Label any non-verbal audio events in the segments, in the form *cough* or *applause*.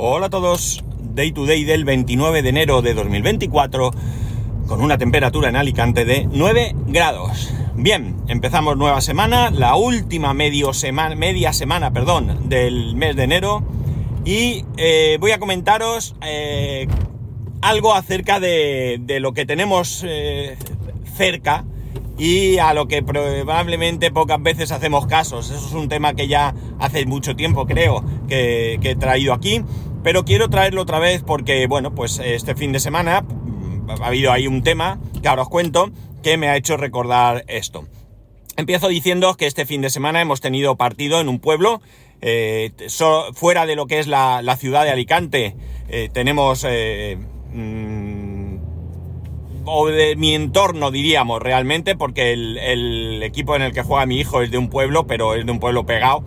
Hola a todos, Day to Day del 29 de enero de 2024 con una temperatura en Alicante de 9 grados. Bien, empezamos nueva semana, la última medio semana, media semana perdón, del mes de enero y eh, voy a comentaros eh, algo acerca de, lo que tenemos eh, cerca y a lo que probablemente pocas veces hacemos casos. Eso es un tema que ya hace mucho tiempo creo que he traído aquí pero quiero traerlo otra vez porque, bueno, pues este fin de semana mm, ha habido ahí un tema que ahora os cuento que me ha hecho recordar esto. Empiezo diciendo que este fin de semana hemos tenido partido en un pueblo, eh, fuera de lo que es la, ciudad de Alicante, eh, tenemos... Eh, mmm, o de mi entorno diríamos realmente, porque el, el equipo en el que juega mi hijo es de un pueblo, pero es de un pueblo pegado.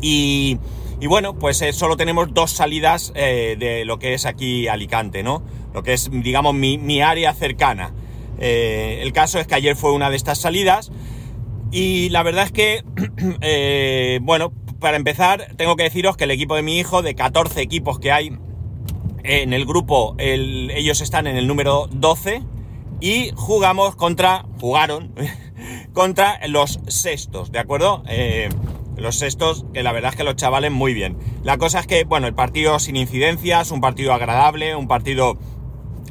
Y, y bueno, pues eh, solo tenemos dos salidas eh, de lo que es aquí Alicante, ¿no? Lo que es, digamos, mi, área cercana. Eh, el caso es que ayer fue una de estas salidas y la verdad es que, *clears throat* bueno, para empezar, tengo que deciros que el equipo de mi hijo, de 14 equipos que hay en el grupo, el, ellos están en el número 12 y jugamos contra, jugaron *laughs* contra los sextos, ¿de acuerdo? Eh, los sextos, que la verdad es que los chavales muy bien. La cosa es que, bueno, el partido sin incidencias, un partido agradable, un partido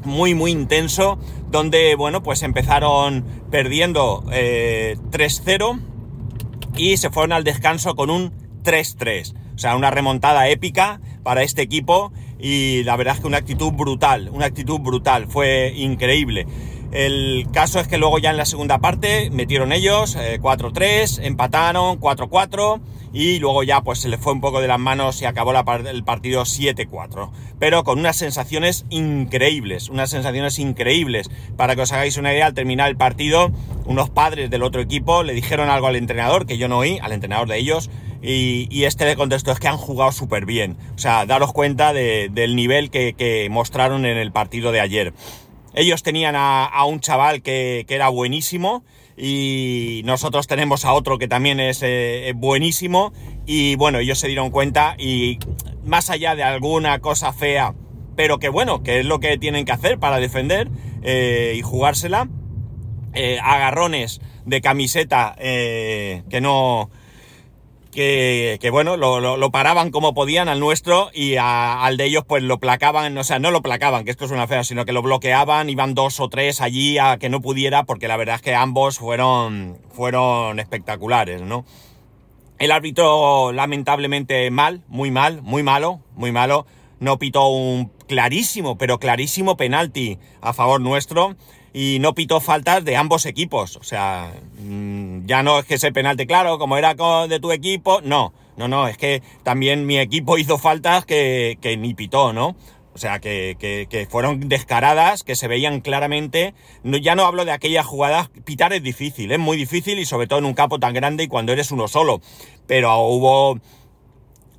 muy, muy intenso, donde, bueno, pues empezaron perdiendo eh, 3-0 y se fueron al descanso con un 3-3. O sea, una remontada épica para este equipo y la verdad es que una actitud brutal, una actitud brutal, fue increíble. El caso es que luego ya en la segunda parte metieron ellos eh, 4-3, empataron 4-4 y luego ya pues se le fue un poco de las manos y acabó el partido 7-4. Pero con unas sensaciones increíbles, unas sensaciones increíbles. Para que os hagáis una idea, al terminar el partido, unos padres del otro equipo le dijeron algo al entrenador, que yo no oí, al entrenador de ellos, y, este le contestó es que han jugado súper bien. O sea, daros cuenta de, del nivel que mostraron en el partido de ayer. Ellos tenían a, un chaval que, era buenísimo y nosotros tenemos a otro que también es eh, buenísimo y bueno, ellos se dieron cuenta y más allá de alguna cosa fea, pero que bueno, que es lo que tienen que hacer para defender eh, y jugársela, eh, agarrones de camiseta que no que, bueno, lo, lo, paraban como podían al nuestro y al de ellos pues lo placaban, o sea, no lo placaban, que esto es una fea, sino que lo bloqueaban, iban dos o tres allí a que no pudiera, porque la verdad es que ambos fueron, fueron espectaculares, ¿no? El árbitro lamentablemente mal, muy mal, muy malo, muy malo, no pitó un clarísimo, pero clarísimo penalti a favor nuestro y no pitó faltas de ambos equipos. O sea, mmm, ya no es que ese penalti, claro, como era de tu equipo, no, no, no, es que también mi equipo *laughs* hizo faltas que, que ni pitó, ¿no? O sea, que, que, que, fueron descaradas, que se veían claramente. Ya no hablo de aquellas jugadas. Pitar es difícil, es muy difícil y sobre todo en un campo tan grande y cuando eres uno solo. Pero hubo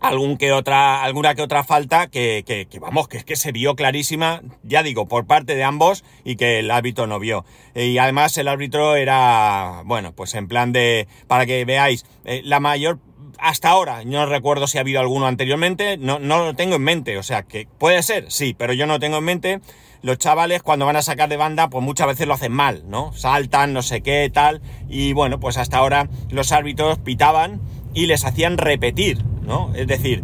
algún que otra, alguna que otra falta que, que, que, vamos, que es que se vio clarísima, ya digo, por parte de ambos y que el árbitro no vio. Y además el árbitro era, bueno, pues en plan de, para que veáis, eh, la mayor, hasta ahora, no recuerdo si ha habido alguno anteriormente, no, no lo tengo en mente, o sea, que puede ser, sí, pero yo no tengo en mente. Los chavales cuando van a sacar de banda, pues muchas veces lo hacen mal, ¿no? Saltan, no sé qué, tal, y bueno, pues hasta ahora los árbitros pitaban y les hacían repetir, ¿no? Es decir,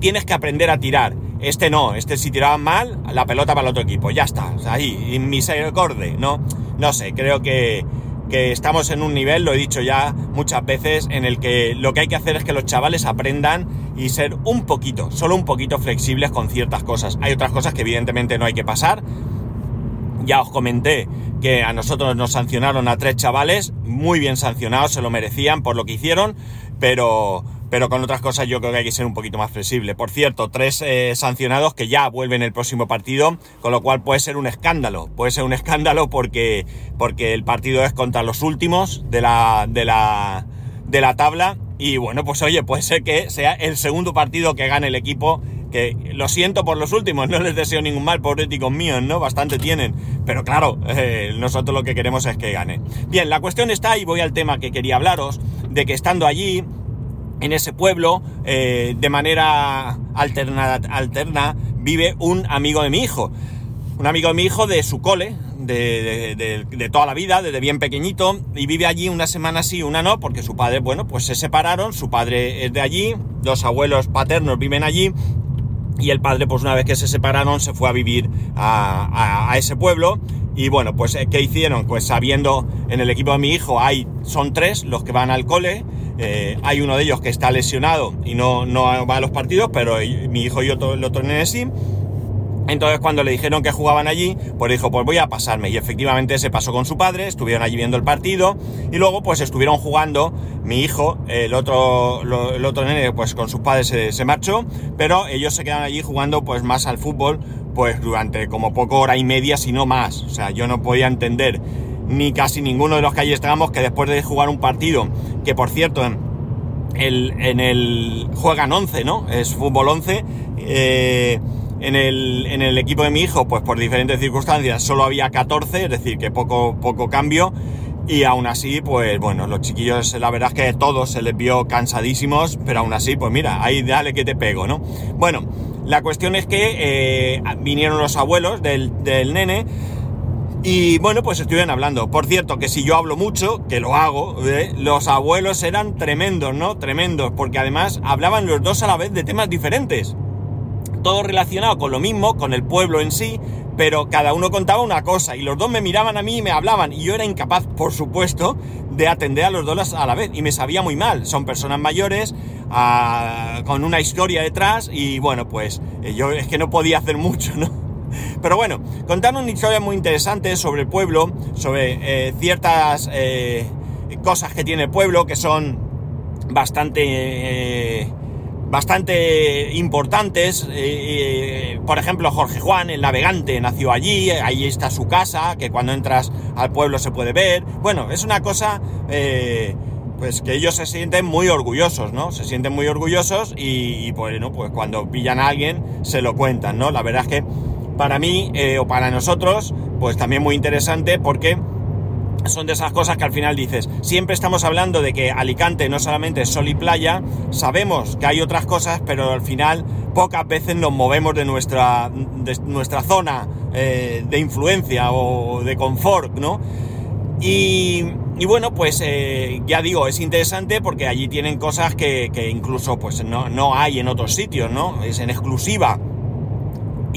tienes que aprender a tirar. Este no, este si tiraban mal, la pelota para el otro equipo, ya está, ahí, misericordia, ¿no? No sé, creo que, que estamos en un nivel, lo he dicho ya muchas veces, en el que lo que hay que hacer es que los chavales aprendan y ser un poquito, solo un poquito flexibles con ciertas cosas. Hay otras cosas que evidentemente no hay que pasar. Ya os comenté que a nosotros nos sancionaron a tres chavales, muy bien sancionados, se lo merecían por lo que hicieron, pero, pero con otras cosas yo creo que hay que ser un poquito más flexible. Por cierto, tres eh, sancionados que ya vuelven el próximo partido, con lo cual puede ser un escándalo. Puede ser un escándalo porque, porque el partido es contra los últimos de la, de la, de la tabla. Y bueno, pues oye, puede ser que sea el segundo partido que gane el equipo. Que lo siento por los últimos, no les deseo ningún mal, pobreticos míos, ¿no? Bastante tienen. Pero claro, eh, nosotros lo que queremos es que gane. Bien, la cuestión está, y voy al tema que quería hablaros, de que estando allí, en ese pueblo, eh, de manera alterna, alterna, vive un amigo de mi hijo. Un amigo de mi hijo de su cole, de, toda la vida, desde bien pequeñito, y vive allí una semana sí, una no, porque su padre, bueno, pues se separaron, su padre es de allí, los abuelos paternos viven allí, y el padre, pues una vez que se separaron, se fue a vivir a, ese pueblo. Y bueno, pues eh, ¿qué hicieron? Pues sabiendo en el equipo de mi hijo hay, son tres los que van al cole, eh, hay uno de ellos que está lesionado y no, no va a los partidos, pero mi hijo y el otro nene sí. Entonces cuando le dijeron que jugaban allí, pues dijo, pues voy a pasarme. Y efectivamente se pasó con su padre, estuvieron allí viendo el partido y luego pues estuvieron jugando. Mi hijo, el otro, el otro nene, pues con sus padres se, marchó, pero ellos se quedan allí jugando pues más al fútbol, pues durante como poco hora y media, si no más. O sea, yo no podía entender ni casi ninguno de los que allí estábamos que después de jugar un partido, que por cierto, el, en el juegan 11, ¿no? Es fútbol 11. Eh, en el, en el equipo de mi hijo, pues por diferentes circunstancias, solo había 14, es decir, que poco, poco cambio. Y aún así, pues bueno, los chiquillos, la verdad es que todos se les vio cansadísimos, pero aún así, pues mira, ahí dale que te pego, ¿no? Bueno, la cuestión es que eh, vinieron los abuelos del, nene y bueno, pues estuvieron hablando. Por cierto, que si yo hablo mucho, que lo hago, ¿eh? los abuelos eran tremendos, ¿no? Tremendos, porque además hablaban los dos a la vez de temas diferentes todo relacionado con lo mismo, con el pueblo en sí, pero cada uno contaba una cosa y los dos me miraban a mí y me hablaban y yo era incapaz, por supuesto, de atender a los dos a la vez y me sabía muy mal. Son personas mayores, ah, con una historia detrás y bueno, pues eh, yo es que no podía hacer mucho, ¿no? *laughs* Pero bueno, contaron una historia muy interesante sobre el pueblo, sobre eh, ciertas eh, cosas que tiene el pueblo que son bastante bastante importantes. Eh, eh, por ejemplo, Jorge Juan, el navegante, nació allí, ahí está su casa, que cuando entras al pueblo se puede ver. Bueno, es una cosa, eh, pues que ellos se sienten muy orgullosos, ¿no? Se sienten muy orgullosos y, bueno, pues cuando pillan a alguien se lo cuentan, ¿no? La verdad es que para mí o para nosotros, pues también muy interesante porque son de esas cosas que al final dices, siempre estamos hablando de que Alicante no solamente es sol y playa, sabemos que hay otras cosas, pero al final pocas veces nos movemos de nuestra, nuestra zona eh, de influencia o de confort, ¿no? Y, bueno, pues eh, ya digo, es interesante porque allí tienen cosas que, incluso pues no, no hay en otros sitios, ¿no? Es en exclusiva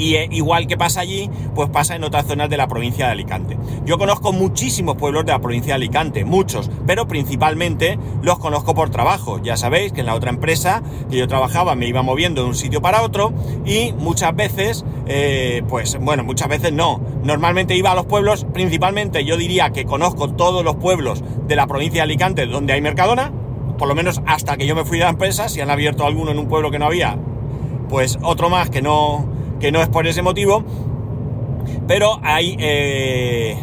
y eh, igual que pasa allí, pues pasa en otras zonas de la provincia de Alicante. Yo conozco muchísimos pueblos de la provincia de Alicante, muchos, pero principalmente los conozco por trabajo. Ya sabéis que en la otra empresa que yo trabajaba me iba moviendo de un sitio para otro y muchas veces, eh, pues bueno, muchas veces no. Normalmente iba a los pueblos, principalmente yo diría que conozco todos los pueblos de la provincia de Alicante donde hay Mercadona, por lo menos hasta que yo me fui de la empresa, si han abierto alguno en un pueblo que no había, pues otro más que no que no es por ese motivo, pero hay... Eh,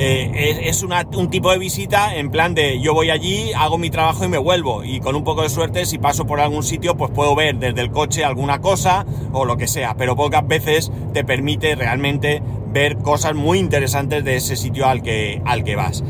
eh, es, un tipo de visita en plan de yo voy allí, hago mi trabajo y me vuelvo. Y con un poco de suerte, si paso por algún sitio, pues puedo ver desde el coche alguna cosa o lo que sea. Pero pocas veces te permite realmente ver cosas muy interesantes de ese sitio al que, al que vas.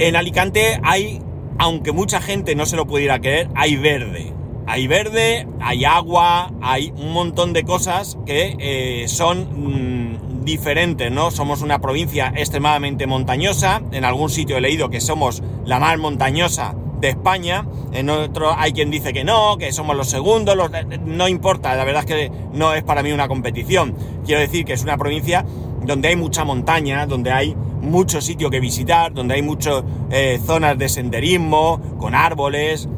En Alicante hay, aunque mucha gente no se lo pudiera creer, hay verde hay verde, hay agua, hay un montón de cosas que eh, son mm, diferentes, ¿no? Somos una provincia extremadamente montañosa, en algún sitio he leído que somos la más montañosa de España, en otro hay quien dice que no, que somos los segundos, no importa, la verdad es que no es para mí una competición, quiero decir que es una provincia donde hay mucha montaña, donde hay mucho sitio que visitar, donde hay muchas eh, zonas de senderismo, con árboles,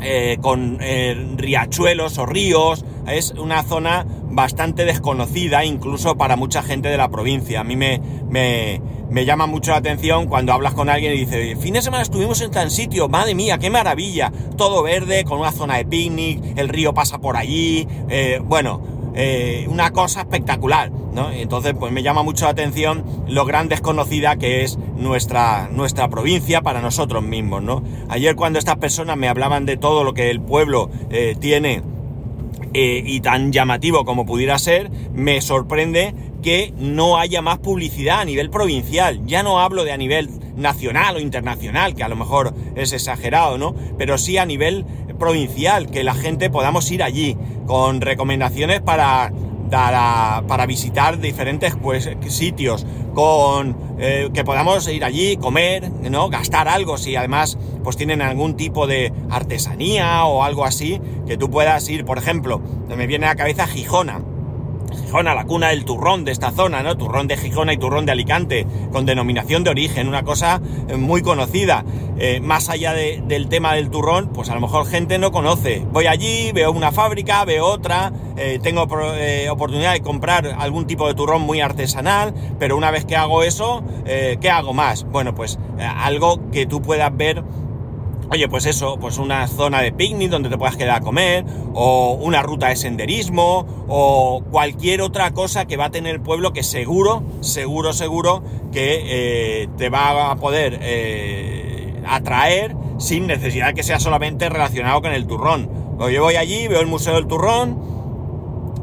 eh, con eh, riachuelos o ríos. Es una zona bastante desconocida, incluso para mucha gente de la provincia. A mí me, me, me, llama mucho la atención cuando hablas con alguien y dice, fin de semana estuvimos en tan sitio, madre mía, qué maravilla, todo verde, con una zona de picnic, el río pasa por allí, eh, bueno, eh, una cosa espectacular, ¿no? Entonces, pues me llama mucho la atención lo gran desconocida que es nuestra, nuestra provincia para nosotros mismos, ¿no? Ayer cuando estas personas me hablaban de todo lo que el pueblo eh, tiene eh, y tan llamativo como pudiera ser, me sorprende que no haya más publicidad a nivel provincial. Ya no hablo de a nivel nacional o internacional, que a lo mejor es exagerado, ¿no? Pero sí a nivel provincial, que la gente podamos ir allí con recomendaciones para, para visitar diferentes pues, sitios, con eh, que podamos ir allí, comer, ¿no? Gastar algo, si además pues tienen algún tipo de artesanía o algo así, que tú puedas ir, por ejemplo, me viene a la cabeza Gijona La cuna del turrón de esta zona, ¿no? Turrón de Gijona y turrón de Alicante, con denominación de origen, una cosa eh, muy conocida. Eh, más allá del tema del turrón, pues a lo mejor gente no conoce. Voy allí, veo una fábrica, veo otra, eh, tengo oportunidad de comprar algún tipo de turrón muy artesanal, pero una vez que hago eso, ¿qué hago más? Bueno, pues algo que tú puedas ver Oye, pues eso, pues una zona de picnic donde te puedas quedar a comer, o una ruta de senderismo, o cualquier otra cosa que va a tener el pueblo que seguro, seguro, seguro que eh, te va a poder eh, atraer sin necesidad que sea solamente relacionado con el turrón. Yo voy allí, veo el Museo del Turrón,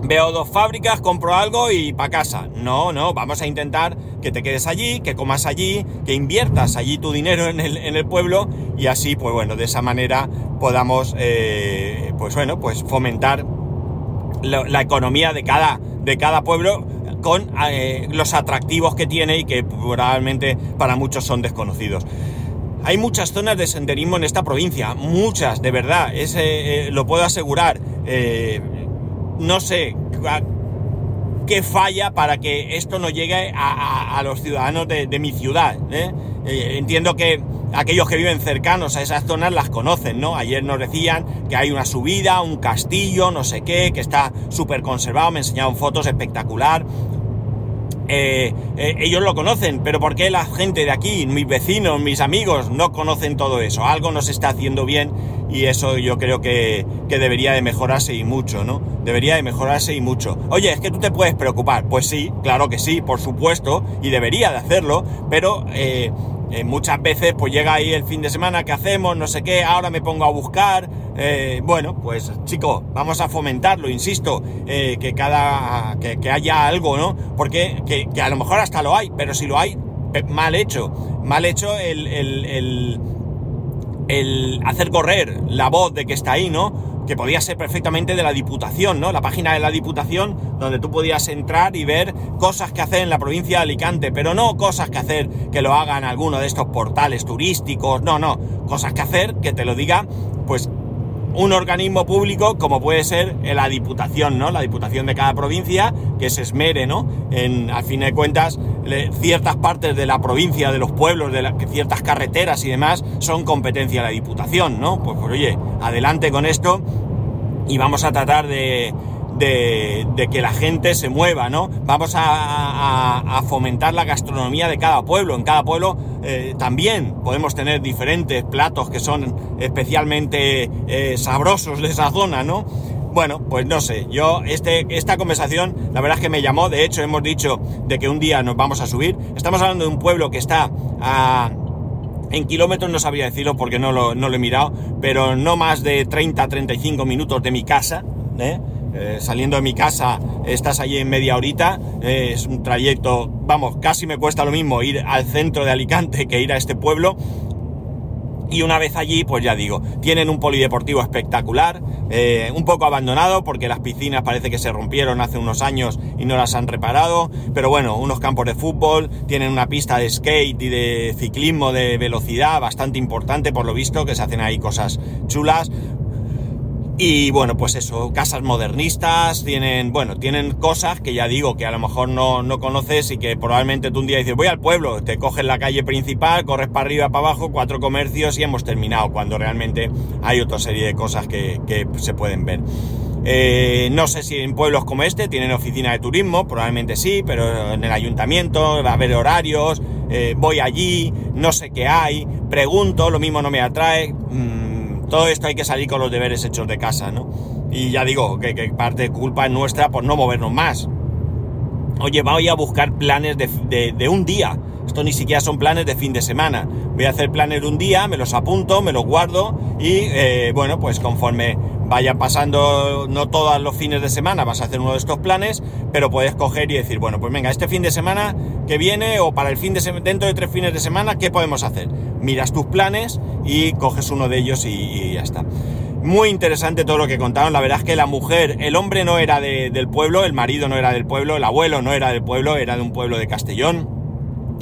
veo dos fábricas, compro algo y para casa. No, no, vamos a intentar que te quedes allí, que comas allí, que inviertas allí tu dinero en el, pueblo y así, pues bueno, de esa manera podamos, eh, pues bueno, pues fomentar la, economía de cada, de cada pueblo con eh, los atractivos que tiene y que probablemente para muchos son desconocidos. Hay muchas zonas de senderismo en esta provincia, muchas, de verdad, ese, eh, lo puedo asegurar no sé qué falla para que esto no llegue a, los ciudadanos de, mi ciudad. ¿eh? Eh, entiendo que aquellos que viven cercanos a esas zonas las conocen, ¿no? Ayer nos decían que hay una subida, un castillo, no sé qué, que está súper conservado, me enseñaron fotos espectacular. Eh, ellos lo conocen, pero ¿por qué la gente de aquí, mis vecinos, mis amigos, no conocen todo eso? Algo no se está haciendo bien y eso yo creo que, debería de mejorarse y mucho, ¿no? Debería de mejorarse y mucho. Oye, es que tú te puedes preocupar. Pues sí, claro que sí, por supuesto, y debería de hacerlo, pero eh, eh, muchas veces pues llega ahí el fin de semana, ¿qué hacemos? No sé qué, ahora me pongo a buscar. Eh, bueno, pues chicos, vamos a fomentarlo, insisto, que cada, que, haya algo, ¿no? Porque que, a lo mejor hasta lo hay, pero si lo hay, mal hecho. Mal hecho el el hacer correr la voz de que está ahí, ¿no? Que podía ser perfectamente de la Diputación, ¿no? La página de la Diputación donde tú podías entrar y ver cosas que hacer en la provincia de Alicante, pero no cosas que hacer que lo hagan alguno de estos portales turísticos, no, no, cosas que hacer que te lo diga, pues un organismo público como puede ser la Diputación, ¿no? La Diputación de cada provincia que se esmere, ¿no? En, al fin de cuentas, ciertas partes de la provincia, de los pueblos, de ciertas carreteras y demás son competencia de la Diputación, ¿no? Pues, pues oye, adelante con esto y vamos a tratar de, de, que la gente se mueva, ¿no? Vamos a, fomentar la gastronomía de cada pueblo. En cada pueblo eh, también podemos tener diferentes platos que son especialmente eh, sabrosos de esa zona, ¿no? Bueno, pues no sé, yo este, esta conversación la verdad es que me llamó, de hecho hemos dicho de que un día nos vamos a subir. Estamos hablando de un pueblo que está a... En kilómetros no sabría decirlo porque no lo, no lo he mirado, pero no más de 30-35 minutos de mi casa, ¿eh? Eh, saliendo de mi casa estás allí en media horita, eh, es un trayecto, vamos, casi me cuesta lo mismo ir al centro de Alicante que ir a este pueblo. Y una vez allí, pues ya digo, tienen un polideportivo espectacular, eh, un poco abandonado porque las piscinas parece que se rompieron hace unos años y no las han reparado, pero bueno, unos campos de fútbol, tienen una pista de skate y de ciclismo de velocidad bastante importante por lo visto, que se hacen ahí cosas chulas, y bueno, pues eso, casas modernistas, tienen, bueno, tienen cosas que ya digo que a lo mejor no, no conoces y que probablemente tú un día dices, voy al pueblo, te coges la calle principal, corres para arriba, para abajo, cuatro comercios y hemos terminado, cuando realmente hay otra serie de cosas que, que se pueden ver. Eh, no sé si en pueblos como este tienen oficina de turismo, probablemente sí, pero en el ayuntamiento va a haber horarios, eh, voy allí, no sé qué hay, pregunto, lo mismo no me atrae. Mm, todo esto hay que salir con los deberes hechos de casa, ¿no? Y ya digo, que, parte de culpa es nuestra por no movernos más. Oye, voy a buscar planes de, un día. Esto ni siquiera son planes de fin de semana. Voy a hacer planes un día, me los apunto, me los guardo y eh, bueno, pues conforme vaya pasando, no todos los fines de semana vas a hacer uno de estos planes, pero puedes coger y decir, bueno, pues venga, este fin de semana que viene o para el fin de dentro de tres fines de semana, ¿qué podemos hacer? Miras tus planes y coges uno de ellos y, ya está. Muy interesante todo lo que contaron. La verdad es que la mujer, el hombre no era del pueblo, el marido no era del pueblo, el abuelo no era del pueblo, era de un pueblo de Castellón.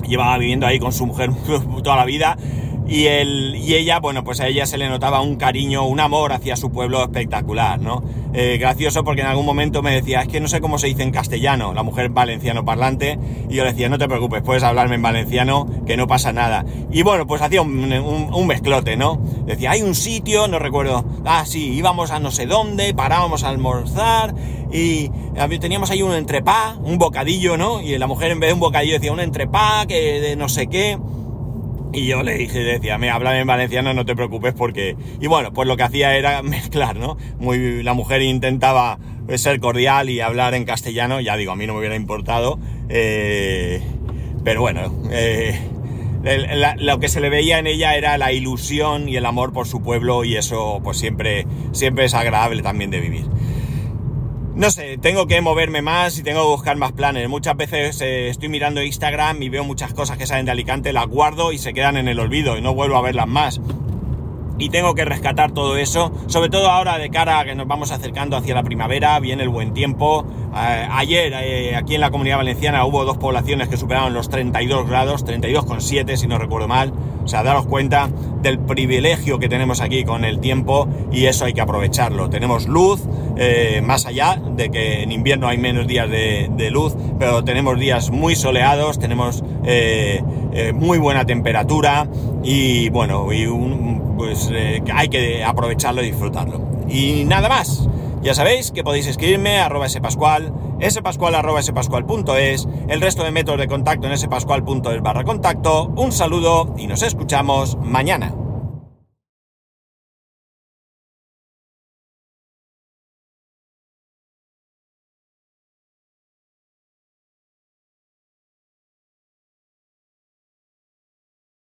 Llevaba viviendo ahí con su mujer *laughs* toda la vida y, él, y ella, bueno, pues a ella se le notaba un cariño, un amor hacia su pueblo espectacular, ¿no? Eh, gracioso porque en algún momento me decía, es que no sé cómo se dice en castellano, la mujer valenciano parlante, y yo le decía, no te preocupes, puedes hablarme en valenciano, que no pasa nada. Y bueno, pues hacía un, un, mezclote, ¿no? Decía, hay un sitio, no recuerdo, ah, sí, íbamos a no sé dónde, parábamos a almorzar, y teníamos ahí un entrepá, un bocadillo, ¿no? Y la mujer en vez de un bocadillo decía un entrepá, que de no sé qué. Y yo le dije, decía, me habla en valenciano, no te preocupes porque... Y bueno, pues lo que hacía era *laughs* mezclar, ¿no? Muy, la mujer intentaba ser cordial y hablar en castellano, ya digo, a mí no me hubiera importado. Eh, pero bueno, eh, lo que se le veía en ella era la ilusión y el amor por su pueblo y eso pues siempre, siempre es agradable también de vivir. No sé, tengo que moverme más y tengo que buscar más planes. Muchas veces eh, estoy mirando Instagram y veo muchas cosas que salen de Alicante, las guardo y se quedan en el olvido y no vuelvo a verlas más. Y tengo que rescatar todo eso, sobre todo ahora de cara a que nos vamos acercando hacia la primavera, viene el buen tiempo. Eh, ayer eh, aquí en la comunidad valenciana hubo dos poblaciones que superaron los 32 grados, 32,7 si no recuerdo mal. O sea, daros cuenta del privilegio que tenemos aquí con el tiempo y eso hay que aprovecharlo. Tenemos luz, eh, más allá de que en invierno hay menos días de, luz, pero tenemos días muy soleados, tenemos eh, eh, muy buena temperatura y bueno, y pues hay que aprovecharlo y disfrutarlo. Y nada más. Ya sabéis que podéis escribirme a arroba spascual, arroba el resto de métodos de contacto en spascual.es barra contacto. Un saludo y nos escuchamos mañana.